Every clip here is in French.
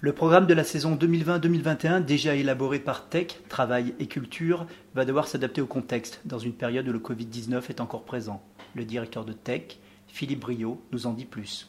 Le programme de la saison 2020-2021, déjà élaboré par Tech, Travail et Culture, va devoir s'adapter au contexte dans une période où le Covid-19 est encore présent. Le directeur de Tech, Philippe Brio, nous en dit plus.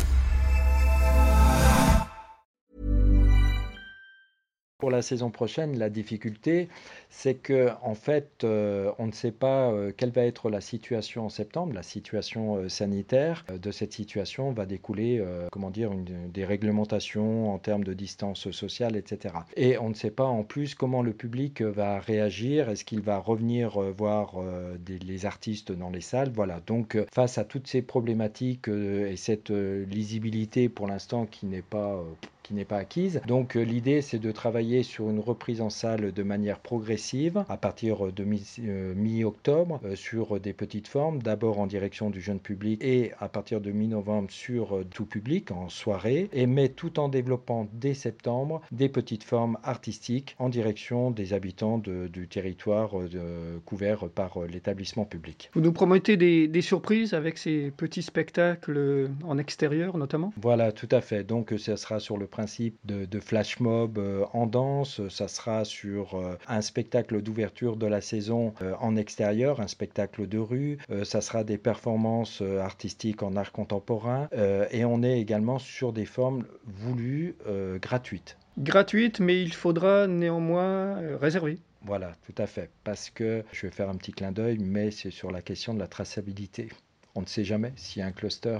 Pour la saison prochaine, la difficulté, c'est que en fait, euh, on ne sait pas euh, quelle va être la situation en septembre, la situation euh, sanitaire. De cette situation va découler, comment dire, des réglementations en termes de distance sociale, etc. Et on ne sait pas en plus comment le public va réagir. Est-ce qu'il va revenir voir les artistes dans les salles? Voilà. Donc, face à toutes ces problématiques et cette lisibilité pour l'instant qui n'est pas n'est pas acquise. Donc euh, l'idée c'est de travailler sur une reprise en salle de manière progressive à partir de euh, mi-octobre euh, sur des petites formes, d'abord en direction du jeune public et à partir de mi-novembre sur tout public en soirée, et mais tout en développant dès septembre des petites formes artistiques en direction des habitants du territoire couvert par l'établissement public. Vous nous promettez des, des surprises avec ces petits spectacles en extérieur notamment? Voilà, tout à fait. Donc ça sera sur le principe de, flash mob euh, en danse. Ça sera sur euh, un spectacle d'ouverture de la saison euh, en extérieur, un spectacle de rue. ça sera des performances artistiques en art contemporain. et on est également sur des formes voulues gratuites. Gratuites, mais il faudra néanmoins réserver. Voilà, tout à fait. Parce que je vais faire un petit clin d'œil, mais c'est sur la question de la traçabilité. On ne sait jamais s'il y a un cluster